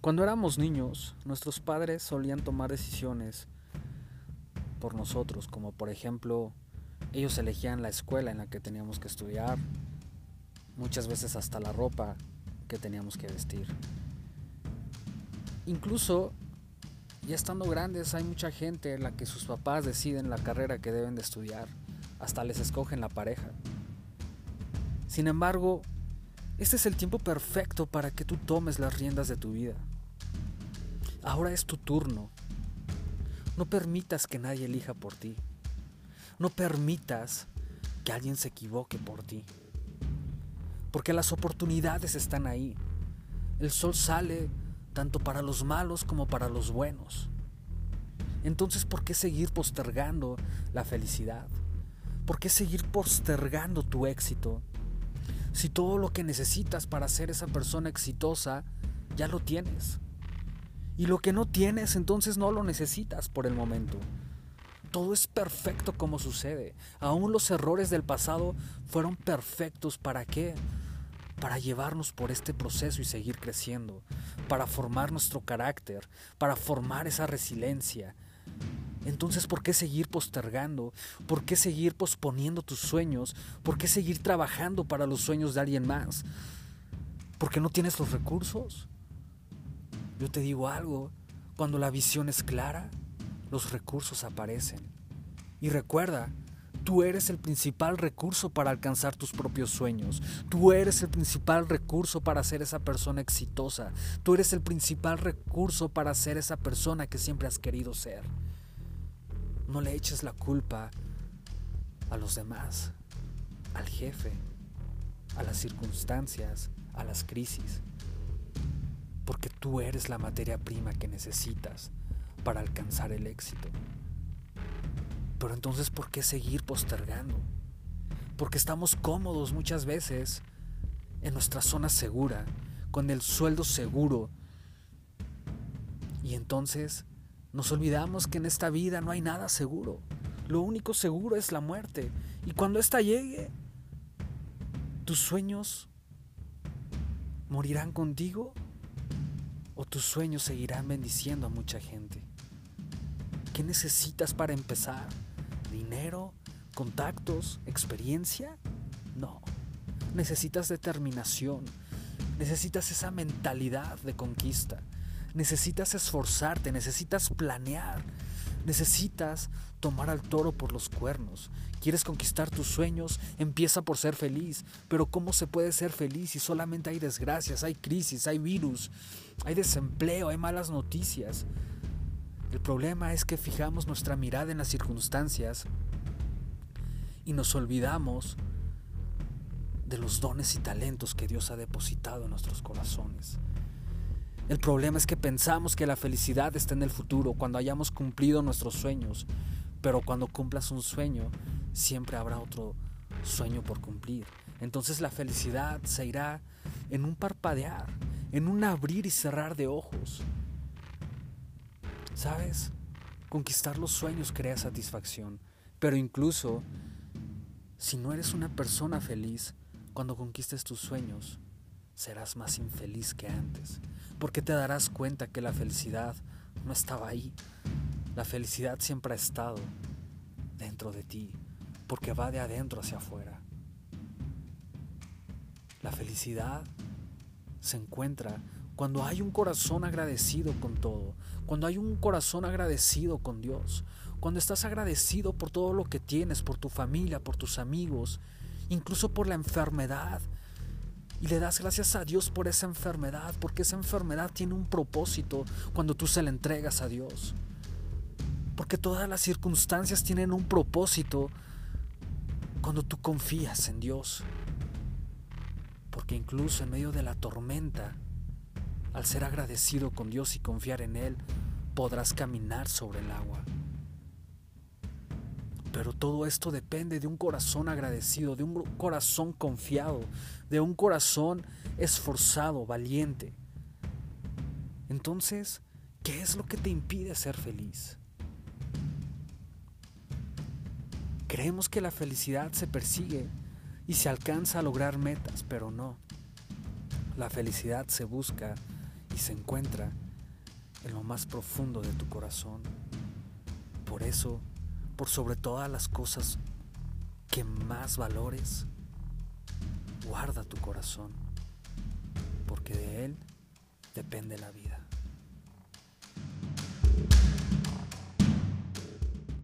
Cuando éramos niños, nuestros padres solían tomar decisiones por nosotros, como por ejemplo, ellos elegían la escuela en la que teníamos que estudiar, muchas veces hasta la ropa que teníamos que vestir. Incluso, ya estando grandes, hay mucha gente en la que sus papás deciden la carrera que deben de estudiar, hasta les escogen la pareja. Sin embargo, este es el tiempo perfecto para que tú tomes las riendas de tu vida. Ahora es tu turno. No permitas que nadie elija por ti. No permitas que alguien se equivoque por ti. Porque las oportunidades están ahí. El sol sale tanto para los malos como para los buenos. Entonces, ¿por qué seguir postergando la felicidad? ¿Por qué seguir postergando tu éxito? Si todo lo que necesitas para ser esa persona exitosa ya lo tienes. Y lo que no tienes, entonces no lo necesitas por el momento. Todo es perfecto como sucede. Aún los errores del pasado fueron perfectos. ¿Para qué? Para llevarnos por este proceso y seguir creciendo. Para formar nuestro carácter. Para formar esa resiliencia. Entonces, ¿por qué seguir postergando? ¿Por qué seguir posponiendo tus sueños? ¿Por qué seguir trabajando para los sueños de alguien más? ¿Por qué no tienes los recursos? Yo te digo algo, cuando la visión es clara, los recursos aparecen. Y recuerda, tú eres el principal recurso para alcanzar tus propios sueños. Tú eres el principal recurso para ser esa persona exitosa. Tú eres el principal recurso para ser esa persona que siempre has querido ser. No le eches la culpa a los demás, al jefe, a las circunstancias, a las crisis porque tú eres la materia prima que necesitas para alcanzar el éxito. Pero entonces, ¿por qué seguir postergando? Porque estamos cómodos muchas veces en nuestra zona segura, con el sueldo seguro. Y entonces nos olvidamos que en esta vida no hay nada seguro. Lo único seguro es la muerte. Y cuando ésta llegue, tus sueños morirán contigo o tus sueños seguirán bendiciendo a mucha gente. ¿Qué necesitas para empezar? ¿Dinero? ¿Contactos? ¿Experiencia? No. Necesitas determinación. Necesitas esa mentalidad de conquista. Necesitas esforzarte, necesitas planear. Necesitas tomar al toro por los cuernos. ¿Quieres conquistar tus sueños? Empieza por ser feliz. Pero ¿cómo se puede ser feliz si solamente hay desgracias, hay crisis, hay virus, hay desempleo, hay malas noticias? El problema es que fijamos nuestra mirada en las circunstancias y nos olvidamos de los dones y talentos que Dios ha depositado en nuestros corazones. El problema es que pensamos que la felicidad está en el futuro, cuando hayamos cumplido nuestros sueños, pero cuando cumplas un sueño, siempre habrá otro sueño por cumplir. Entonces la felicidad se irá en un parpadear, en un abrir y cerrar de ojos. ¿Sabes? Conquistar los sueños crea satisfacción, pero incluso si no eres una persona feliz, cuando conquistes tus sueños, serás más infeliz que antes, porque te darás cuenta que la felicidad no estaba ahí. La felicidad siempre ha estado dentro de ti, porque va de adentro hacia afuera. La felicidad se encuentra cuando hay un corazón agradecido con todo, cuando hay un corazón agradecido con Dios, cuando estás agradecido por todo lo que tienes, por tu familia, por tus amigos, incluso por la enfermedad. Y le das gracias a Dios por esa enfermedad, porque esa enfermedad tiene un propósito cuando tú se la entregas a Dios. Porque todas las circunstancias tienen un propósito cuando tú confías en Dios. Porque incluso en medio de la tormenta, al ser agradecido con Dios y confiar en Él, podrás caminar sobre el agua. Pero todo esto depende de un corazón agradecido, de un corazón confiado, de un corazón esforzado, valiente. Entonces, ¿qué es lo que te impide ser feliz? Creemos que la felicidad se persigue y se alcanza a lograr metas, pero no. La felicidad se busca y se encuentra en lo más profundo de tu corazón. Por eso, por sobre todas las cosas que más valores, guarda tu corazón, porque de él depende la vida.